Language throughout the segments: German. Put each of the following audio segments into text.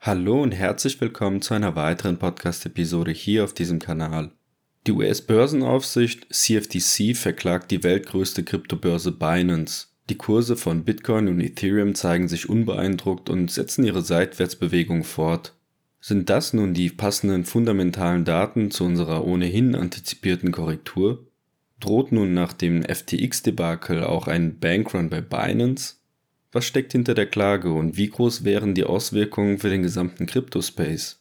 Hallo und herzlich willkommen zu einer weiteren Podcast-Episode hier auf diesem Kanal. Die US-Börsenaufsicht CFTC verklagt die weltgrößte Kryptobörse Binance. Die Kurse von Bitcoin und Ethereum zeigen sich unbeeindruckt und setzen ihre Seitwärtsbewegung fort. Sind das nun die passenden fundamentalen Daten zu unserer ohnehin antizipierten Korrektur? Droht nun nach dem FTX-Debakel auch ein Bankrun bei Binance? Was steckt hinter der Klage und wie groß wären die Auswirkungen für den gesamten Crypto-Space?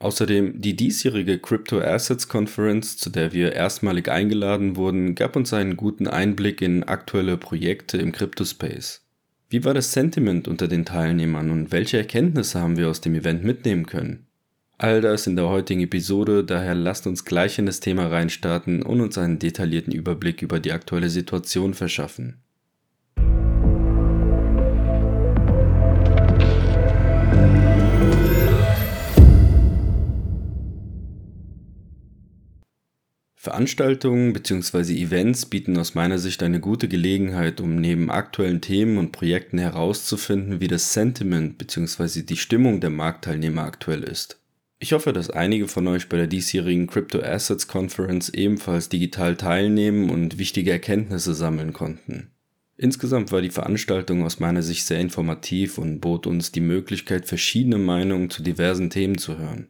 Außerdem die diesjährige Crypto Assets Conference, zu der wir erstmalig eingeladen wurden, gab uns einen guten Einblick in aktuelle Projekte im Crypto-Space. Wie war das Sentiment unter den Teilnehmern und welche Erkenntnisse haben wir aus dem Event mitnehmen können? All das in der heutigen Episode, daher lasst uns gleich in das Thema reinstarten und uns einen detaillierten Überblick über die aktuelle Situation verschaffen. Veranstaltungen bzw. Events bieten aus meiner Sicht eine gute Gelegenheit, um neben aktuellen Themen und Projekten herauszufinden, wie das Sentiment bzw. die Stimmung der Marktteilnehmer aktuell ist. Ich hoffe, dass einige von euch bei der diesjährigen Crypto Assets Conference ebenfalls digital teilnehmen und wichtige Erkenntnisse sammeln konnten. Insgesamt war die Veranstaltung aus meiner Sicht sehr informativ und bot uns die Möglichkeit, verschiedene Meinungen zu diversen Themen zu hören.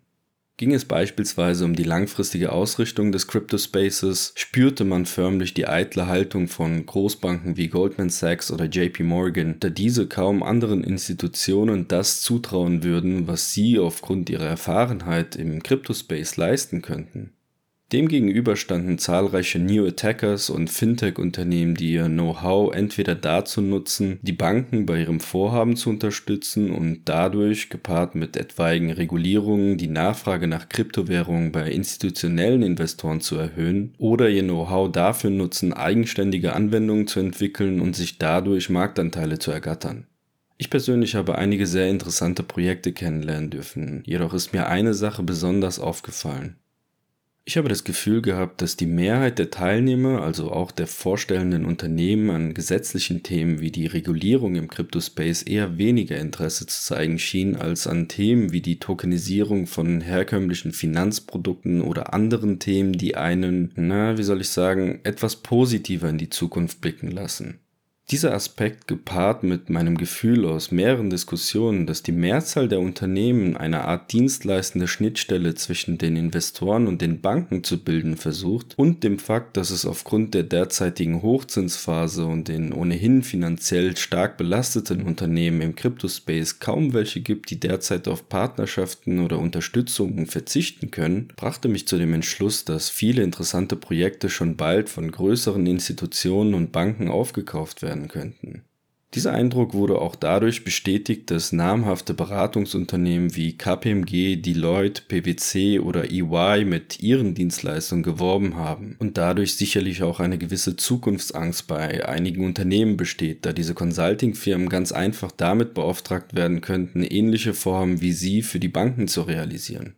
Ging es beispielsweise um die langfristige Ausrichtung des Crypto-Spaces, spürte man förmlich die eitle Haltung von Großbanken wie Goldman Sachs oder JP Morgan, da diese kaum anderen Institutionen das zutrauen würden, was sie aufgrund ihrer Erfahrenheit im Crypto-Space leisten könnten. Demgegenüber standen zahlreiche New Attackers und Fintech-Unternehmen, die ihr Know-how entweder dazu nutzen, die Banken bei ihrem Vorhaben zu unterstützen und dadurch, gepaart mit etwaigen Regulierungen, die Nachfrage nach Kryptowährungen bei institutionellen Investoren zu erhöhen, oder ihr Know-how dafür nutzen, eigenständige Anwendungen zu entwickeln und sich dadurch Marktanteile zu ergattern. Ich persönlich habe einige sehr interessante Projekte kennenlernen dürfen, jedoch ist mir eine Sache besonders aufgefallen. Ich habe das Gefühl gehabt, dass die Mehrheit der Teilnehmer, also auch der vorstellenden Unternehmen an gesetzlichen Themen wie die Regulierung im Cryptospace eher weniger Interesse zu zeigen schien als an Themen wie die Tokenisierung von herkömmlichen Finanzprodukten oder anderen Themen, die einen, na, wie soll ich sagen, etwas positiver in die Zukunft blicken lassen. Dieser Aspekt gepaart mit meinem Gefühl aus mehreren Diskussionen, dass die Mehrzahl der Unternehmen eine Art dienstleistende Schnittstelle zwischen den Investoren und den Banken zu bilden versucht und dem Fakt, dass es aufgrund der derzeitigen Hochzinsphase und den ohnehin finanziell stark belasteten Unternehmen im Cryptospace kaum welche gibt, die derzeit auf Partnerschaften oder Unterstützungen verzichten können, brachte mich zu dem Entschluss, dass viele interessante Projekte schon bald von größeren Institutionen und Banken aufgekauft werden werden könnten. Dieser Eindruck wurde auch dadurch bestätigt, dass namhafte Beratungsunternehmen wie KPMG, Deloitte, PwC oder EY mit ihren Dienstleistungen geworben haben und dadurch sicherlich auch eine gewisse Zukunftsangst bei einigen Unternehmen besteht, da diese Consulting-Firmen ganz einfach damit beauftragt werden könnten, ähnliche Vorhaben wie sie für die Banken zu realisieren.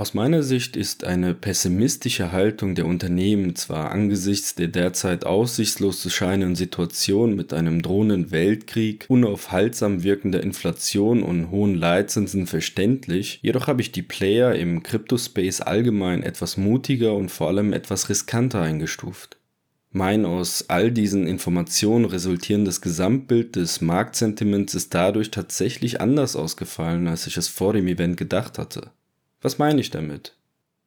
Aus meiner Sicht ist eine pessimistische Haltung der Unternehmen zwar angesichts der derzeit aussichtslos zu scheinenden Situation mit einem drohenden Weltkrieg, unaufhaltsam wirkender Inflation und hohen Leitzinsen verständlich, jedoch habe ich die Player im Cryptospace allgemein etwas mutiger und vor allem etwas riskanter eingestuft. Mein aus all diesen Informationen resultierendes Gesamtbild des Marktsentiments ist dadurch tatsächlich anders ausgefallen, als ich es vor dem Event gedacht hatte. Was meine ich damit?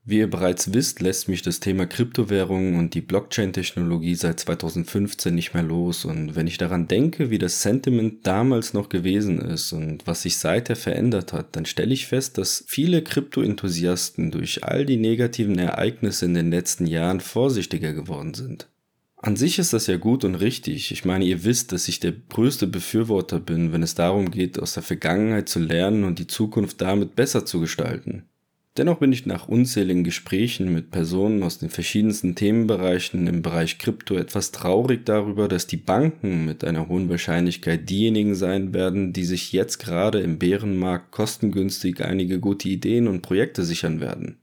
Wie ihr bereits wisst, lässt mich das Thema Kryptowährungen und die Blockchain-Technologie seit 2015 nicht mehr los. Und wenn ich daran denke, wie das Sentiment damals noch gewesen ist und was sich seither verändert hat, dann stelle ich fest, dass viele Krypto-Enthusiasten durch all die negativen Ereignisse in den letzten Jahren vorsichtiger geworden sind. An sich ist das ja gut und richtig. Ich meine, ihr wisst, dass ich der größte Befürworter bin, wenn es darum geht, aus der Vergangenheit zu lernen und die Zukunft damit besser zu gestalten. Dennoch bin ich nach unzähligen Gesprächen mit Personen aus den verschiedensten Themenbereichen im Bereich Krypto etwas traurig darüber, dass die Banken mit einer hohen Wahrscheinlichkeit diejenigen sein werden, die sich jetzt gerade im Bärenmarkt kostengünstig einige gute Ideen und Projekte sichern werden.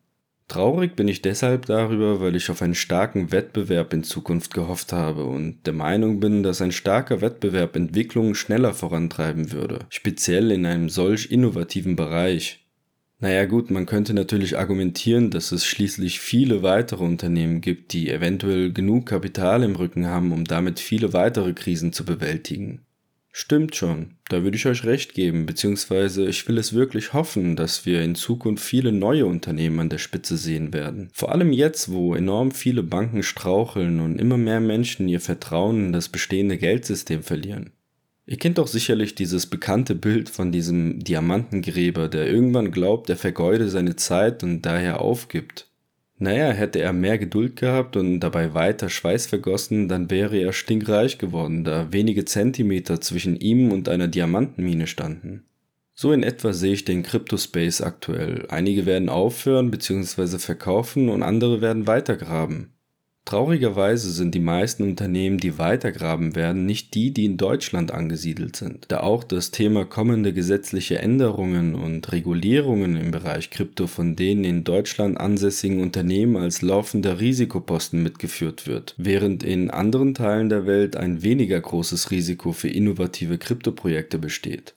Traurig bin ich deshalb darüber, weil ich auf einen starken Wettbewerb in Zukunft gehofft habe und der Meinung bin, dass ein starker Wettbewerb Entwicklungen schneller vorantreiben würde, speziell in einem solch innovativen Bereich. Naja gut, man könnte natürlich argumentieren, dass es schließlich viele weitere Unternehmen gibt, die eventuell genug Kapital im Rücken haben, um damit viele weitere Krisen zu bewältigen. Stimmt schon, da würde ich euch recht geben, beziehungsweise ich will es wirklich hoffen, dass wir in Zukunft viele neue Unternehmen an der Spitze sehen werden. Vor allem jetzt, wo enorm viele Banken straucheln und immer mehr Menschen ihr Vertrauen in das bestehende Geldsystem verlieren. Ihr kennt doch sicherlich dieses bekannte Bild von diesem Diamantengräber, der irgendwann glaubt, er vergeude seine Zeit und daher aufgibt. Naja, hätte er mehr Geduld gehabt und dabei weiter Schweiß vergossen, dann wäre er stinkreich geworden, da wenige Zentimeter zwischen ihm und einer Diamantenmine standen. So in etwa sehe ich den Cryptospace aktuell. Einige werden aufhören bzw. verkaufen und andere werden weitergraben. Traurigerweise sind die meisten Unternehmen, die weitergraben werden, nicht die, die in Deutschland angesiedelt sind, da auch das Thema kommende gesetzliche Änderungen und Regulierungen im Bereich Krypto von den in Deutschland ansässigen Unternehmen als laufender Risikoposten mitgeführt wird, während in anderen Teilen der Welt ein weniger großes Risiko für innovative Kryptoprojekte besteht.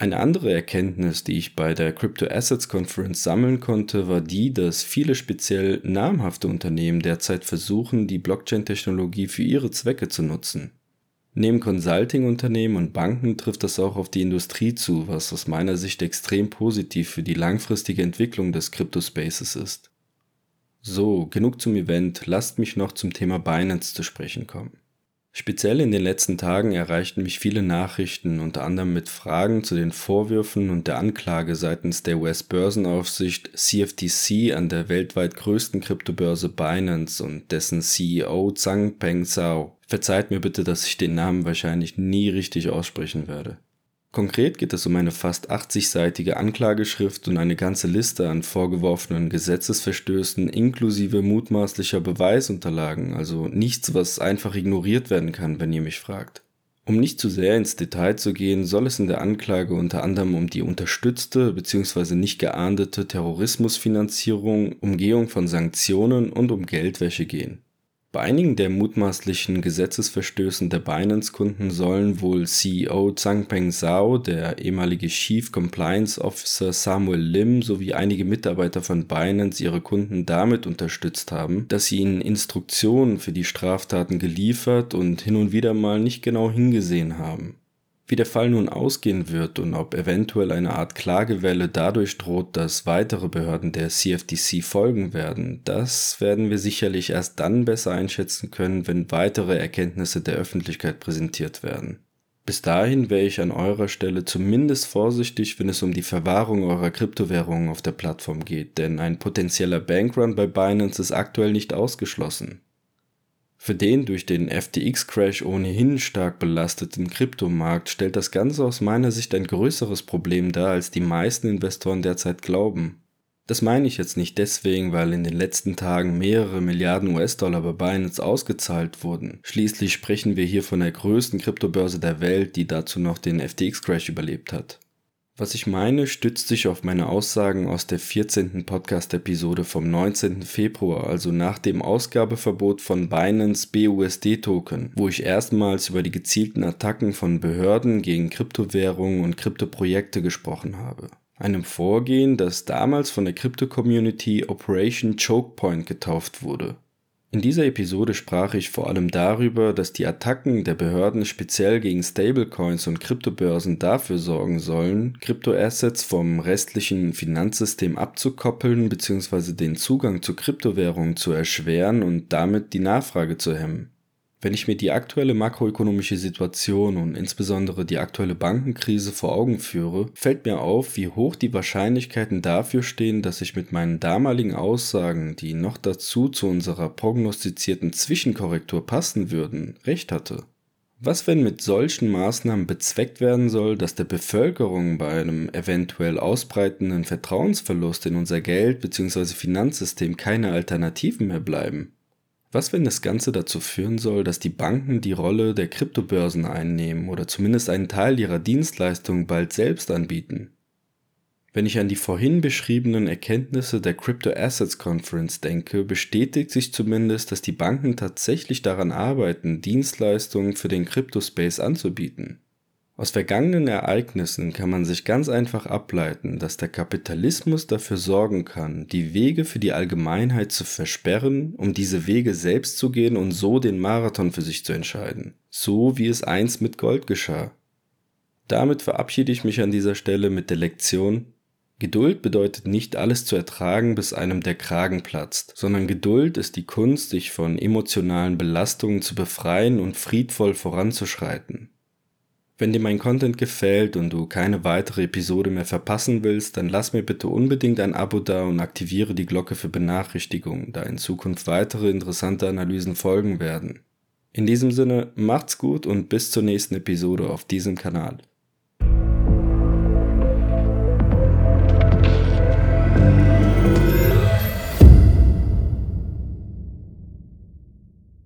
Eine andere Erkenntnis, die ich bei der Crypto Assets Conference sammeln konnte, war die, dass viele speziell namhafte Unternehmen derzeit versuchen, die Blockchain-Technologie für ihre Zwecke zu nutzen. Neben Consulting-Unternehmen und Banken trifft das auch auf die Industrie zu, was aus meiner Sicht extrem positiv für die langfristige Entwicklung des Crypto-Spaces ist. So, genug zum Event, lasst mich noch zum Thema Binance zu sprechen kommen. Speziell in den letzten Tagen erreichten mich viele Nachrichten, unter anderem mit Fragen zu den Vorwürfen und der Anklage seitens der US-Börsenaufsicht CFTC an der weltweit größten Kryptobörse Binance und dessen CEO Zhang Peng Zhao. Verzeiht mir bitte, dass ich den Namen wahrscheinlich nie richtig aussprechen werde. Konkret geht es um eine fast 80-seitige Anklageschrift und eine ganze Liste an vorgeworfenen Gesetzesverstößen inklusive mutmaßlicher Beweisunterlagen, also nichts, was einfach ignoriert werden kann, wenn ihr mich fragt. Um nicht zu sehr ins Detail zu gehen, soll es in der Anklage unter anderem um die unterstützte bzw. nicht geahndete Terrorismusfinanzierung, Umgehung von Sanktionen und um Geldwäsche gehen. Bei einigen der mutmaßlichen Gesetzesverstößen der Binance-Kunden sollen wohl CEO Changpeng Zhao, der ehemalige Chief Compliance Officer Samuel Lim sowie einige Mitarbeiter von Binance ihre Kunden damit unterstützt haben, dass sie ihnen Instruktionen für die Straftaten geliefert und hin und wieder mal nicht genau hingesehen haben. Wie der Fall nun ausgehen wird und ob eventuell eine Art Klagewelle dadurch droht, dass weitere Behörden der CFTC folgen werden, das werden wir sicherlich erst dann besser einschätzen können, wenn weitere Erkenntnisse der Öffentlichkeit präsentiert werden. Bis dahin wäre ich an eurer Stelle zumindest vorsichtig, wenn es um die Verwahrung eurer Kryptowährungen auf der Plattform geht, denn ein potenzieller Bankrun bei Binance ist aktuell nicht ausgeschlossen. Für den durch den FTX-Crash ohnehin stark belasteten Kryptomarkt stellt das Ganze aus meiner Sicht ein größeres Problem dar, als die meisten Investoren derzeit glauben. Das meine ich jetzt nicht deswegen, weil in den letzten Tagen mehrere Milliarden US-Dollar bei Binance ausgezahlt wurden. Schließlich sprechen wir hier von der größten Kryptobörse der Welt, die dazu noch den FTX-Crash überlebt hat. Was ich meine, stützt sich auf meine Aussagen aus der 14. Podcast-Episode vom 19. Februar, also nach dem Ausgabeverbot von Binance BUSD-Token, wo ich erstmals über die gezielten Attacken von Behörden gegen Kryptowährungen und Kryptoprojekte gesprochen habe. Einem Vorgehen, das damals von der Krypto-Community Operation Chokepoint getauft wurde. In dieser Episode sprach ich vor allem darüber, dass die Attacken der Behörden speziell gegen Stablecoins und Kryptobörsen dafür sorgen sollen, Kryptoassets vom restlichen Finanzsystem abzukoppeln bzw. den Zugang zu Kryptowährungen zu erschweren und damit die Nachfrage zu hemmen. Wenn ich mir die aktuelle makroökonomische Situation und insbesondere die aktuelle Bankenkrise vor Augen führe, fällt mir auf, wie hoch die Wahrscheinlichkeiten dafür stehen, dass ich mit meinen damaligen Aussagen, die noch dazu zu unserer prognostizierten Zwischenkorrektur passen würden, recht hatte. Was, wenn mit solchen Maßnahmen bezweckt werden soll, dass der Bevölkerung bei einem eventuell ausbreitenden Vertrauensverlust in unser Geld bzw. Finanzsystem keine Alternativen mehr bleiben? Was, wenn das Ganze dazu führen soll, dass die Banken die Rolle der Kryptobörsen einnehmen oder zumindest einen Teil ihrer Dienstleistungen bald selbst anbieten? Wenn ich an die vorhin beschriebenen Erkenntnisse der Crypto Assets Conference denke, bestätigt sich zumindest, dass die Banken tatsächlich daran arbeiten, Dienstleistungen für den Crypto-Space anzubieten. Aus vergangenen Ereignissen kann man sich ganz einfach ableiten, dass der Kapitalismus dafür sorgen kann, die Wege für die Allgemeinheit zu versperren, um diese Wege selbst zu gehen und so den Marathon für sich zu entscheiden. So wie es einst mit Gold geschah. Damit verabschiede ich mich an dieser Stelle mit der Lektion, Geduld bedeutet nicht alles zu ertragen, bis einem der Kragen platzt, sondern Geduld ist die Kunst, sich von emotionalen Belastungen zu befreien und friedvoll voranzuschreiten. Wenn dir mein Content gefällt und du keine weitere Episode mehr verpassen willst, dann lass mir bitte unbedingt ein Abo da und aktiviere die Glocke für Benachrichtigungen, da in Zukunft weitere interessante Analysen folgen werden. In diesem Sinne, macht's gut und bis zur nächsten Episode auf diesem Kanal.